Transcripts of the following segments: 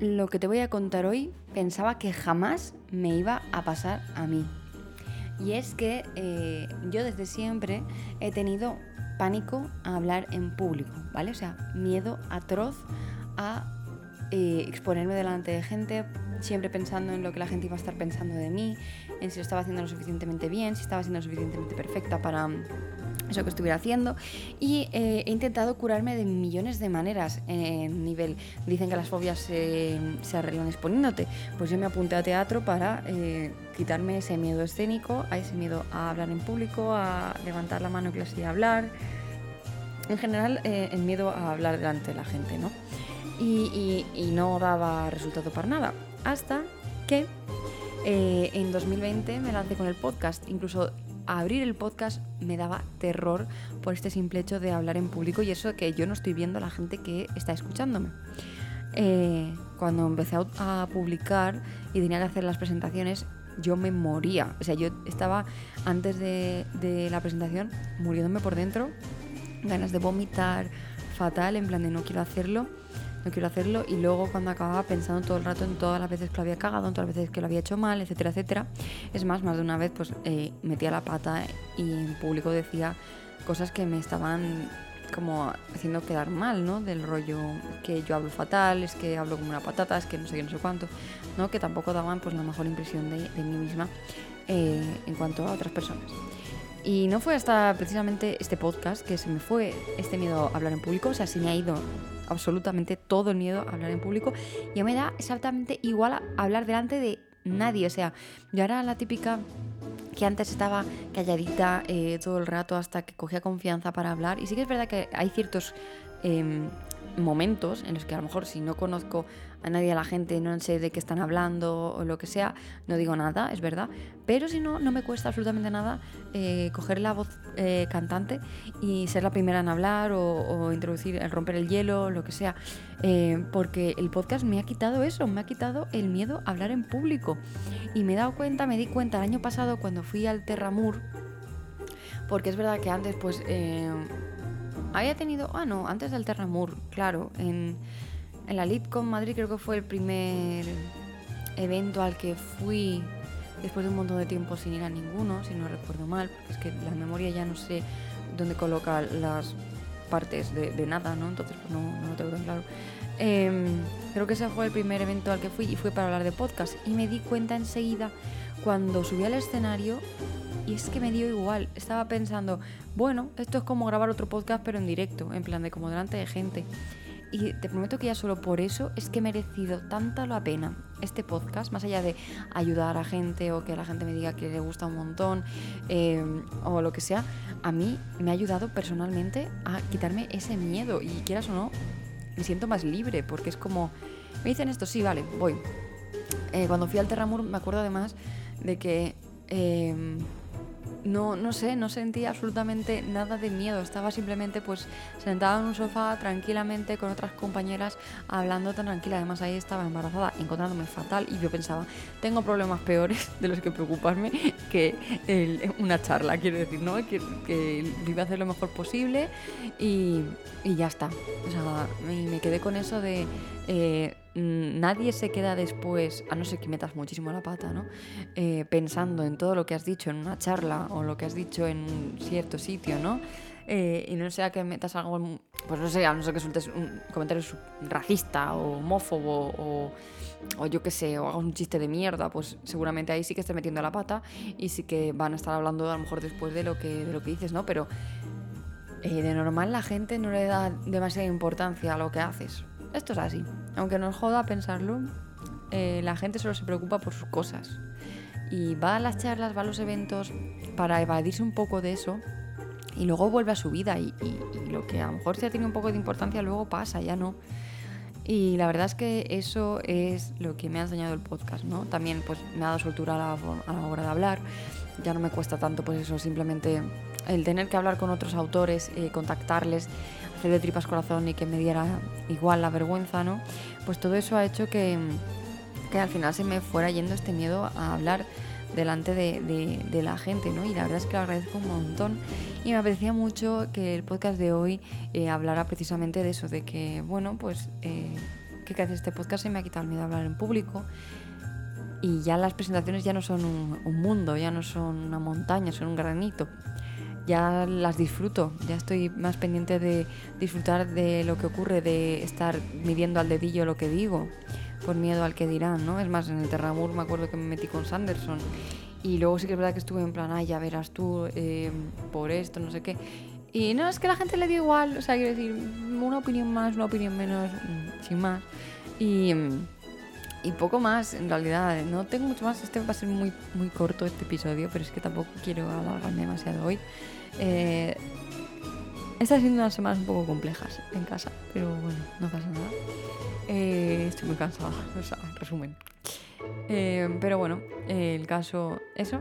lo que te voy a contar hoy pensaba que jamás me iba a pasar a mí. Y es que eh, yo desde siempre he tenido pánico a hablar en público, ¿vale? O sea, miedo atroz a eh, exponerme delante de gente, siempre pensando en lo que la gente iba a estar pensando de mí, en si lo estaba haciendo lo suficientemente bien, si estaba siendo lo suficientemente perfecta para eso que estuviera haciendo. Y eh, he intentado curarme de millones de maneras en nivel dicen que las fobias se, arreglan exponiéndote. Pues yo me apunté a teatro para eh, quitarme ese miedo escénico a ese miedo a hablar en público a levantar la mano y a hablar. En general eh, el miedo a hablar delante de la gente no y, y no daba resultado para nada hasta que en 2020 me lancé con el podcast incluso abrir el podcast me daba terror por este simple hecho de hablar en público y eso que yo no estoy viendo a la gente que está escuchándome. Eh, cuando empecé a, publicar y tenía que hacer las presentaciones, yo me moría. O sea, yo estaba antes de, de la presentación muriéndome por dentro, ganas de vomitar, fatal, en plan de no quiero hacerlo no quiero hacerlo. Y luego cuando acababa pensando todo el rato en todas las veces que lo había cagado, en todas las veces que lo había hecho mal, etcétera, etcétera. Es más, más de una vez pues eh, metía la pata y en público decía cosas que me estaban como haciendo quedar mal, ¿no? Del rollo que yo hablo fatal, es que hablo como una patata, es que no sé qué, no sé cuánto, ¿no? Que tampoco daban pues la mejor impresión de, mí misma eh, en cuanto a otras personas. Y no fue hasta precisamente este podcast que se me fue este miedo a hablar en público, o sea, se me ha ido absolutamente todo el miedo a hablar en público. Y me da exactamente igual hablar delante de nadie, o sea, yo era la típica que antes estaba calladita eh, todo el rato hasta que cogía confianza para hablar. Y sí que es verdad que hay ciertos em, momentos en los que a lo mejor si no conozco a nadie, a la gente, no sé de qué están hablando o lo que sea, no digo nada, es verdad. Pero si no, no me cuesta absolutamente nada eh, coger la voz eh, cantante y ser la primera en hablar o, introducir, el romper el hielo, lo que sea. Eh, porque el podcast me ha quitado eso, me ha quitado el miedo a hablar en público. Y me he dado cuenta, me di cuenta el año pasado cuando fui al Terramur, porque es verdad que antes pues había tenido, ah no, antes del Terramur, claro, en, en la LitCon Madrid creo que fue el primer evento al que fui después de un montón de tiempo sin ir a ninguno, si no recuerdo mal, porque es que la memoria ya no sé dónde coloca las partes de, nada, ¿no? Entonces pues no, no lo tengo tan claro. Em, creo que ese fue el primer evento al que fui y fue para hablar de podcast y me di cuenta enseguida cuando subí al escenario y es que me dio igual. Estaba pensando, bueno, esto es como grabar otro podcast pero en directo, en plan de como delante de gente. Y te prometo que ya solo por eso es que he merecido tanta la pena este podcast, más allá de ayudar a gente o que la gente me diga que le gusta un montón eh, o lo que sea, a mí me ha ayudado personalmente a quitarme ese miedo y quieras o no, me siento más libre porque es como, me dicen esto, sí, vale, voy. Eh, cuando fui al Terramur me acuerdo además de que... Eh, no, no sé, no sentía absolutamente nada de miedo. Estaba simplemente pues sentada en un sofá tranquilamente con otras compañeras hablando tan tranquila. Además ahí estaba embarazada, encontrándome fatal y yo pensaba, tengo problemas peores de los que preocuparme que una charla, quiero decir, ¿no? Que, que iba a hacer lo mejor posible y, ya está. O sea, me, quedé con eso de... Eh, nadie se queda después, a no ser que metas muchísimo la pata, ¿no? Eh, pensando en todo lo que has dicho en una charla o lo que has dicho en un cierto sitio, ¿no? Eh, y no sea que metas algo, pues no sé, a no ser que sueltes un comentario racista o homófobo o, o yo qué sé, o hagas un chiste de mierda, pues seguramente ahí sí que estés metiendo la pata y sí que van a estar hablando a lo mejor después de lo que, de lo que dices, ¿no? Pero eh, de normal la gente no le da demasiada importancia a lo que haces. Esto es así. Aunque nos joda pensarlo, eh, la gente solo se preocupa por sus cosas. Y va a las charlas, va a los eventos para evadirse un poco de eso y luego vuelve a su vida. Y, lo que a lo mejor ha tenido un poco de importancia luego pasa, ya no. Y la verdad es que eso es lo que me ha enseñado el podcast, ¿no? También pues me ha dado soltura a la, hora de hablar. Ya no me cuesta tanto pues eso, simplemente el tener que hablar con otros autores, eh, contactarles, hacer de tripas corazón y que me diera igual la vergüenza, ¿no? Pues todo eso ha hecho que, que al final se me fuera yendo este miedo a hablar delante de, de, la gente, ¿no? Y la verdad es que lo agradezco un montón y me apetecía mucho que el podcast de hoy eh, hablara precisamente de eso, de que, bueno, pues... Eh, que gracias este podcast se me ha quitado el miedo a hablar en público. Y ya las presentaciones ya no son un, un mundo, ya no son una montaña, son un granito ya las disfruto, ya estoy más pendiente de disfrutar de lo que ocurre, de estar midiendo al dedillo lo que digo, por miedo al que dirán, ¿no? Es más, en el Terramur me acuerdo que me metí con Sanderson y luego sí que es verdad que estuve en plan, ay, ya verás tú, eh, por esto, no sé qué. Y no, es que la gente le dio igual, o sea, quiero decir, una opinión más, una opinión menos, mm, sin más. Y, y poco más, en realidad, no tengo mucho más, este va a ser muy, muy corto este episodio, pero es que tampoco quiero alargarme demasiado hoy. Eh, Están siendo unas semanas un poco complejas en casa, pero bueno, no pasa nada. Eh, estoy muy cansada, o sea, en resumen. Eh, pero bueno, el caso, eso,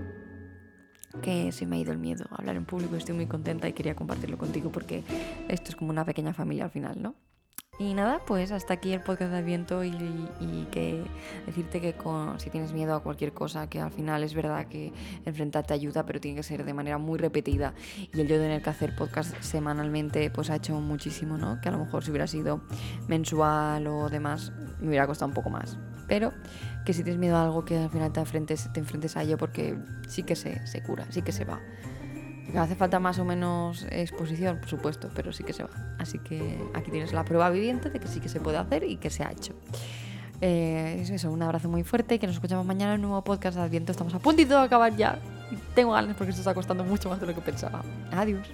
que se me ha ido el miedo a hablar en público, estoy muy contenta y quería compartirlo contigo porque esto es como una pequeña familia al final, ¿no? Y nada, pues hasta aquí el podcast de Adviento y, y que decirte que con, si tienes miedo a cualquier cosa, que al final es verdad que enfrentarte ayuda, pero tiene que ser de manera muy repetida. Y el yo tener que hacer podcast semanalmente, pues ha hecho muchísimo, ¿no? Que a lo mejor si hubiera sido mensual o demás, me hubiera costado un poco más. Pero que si tienes miedo a algo, que al final te enfrentes, te enfrentes a ello porque sí que se, se cura, sí que se va. Hace falta más o menos exposición, por supuesto, pero sí que se va. Así que aquí tienes la prueba viviente de que sí que se puede hacer y que se ha hecho. Eh, es eso, un abrazo muy fuerte y que nos escuchamos mañana en un nuevo podcast de Adviento. Estamos a puntito de acabar ya. Tengo ganas porque esto está costando mucho más de lo que pensaba. Adiós.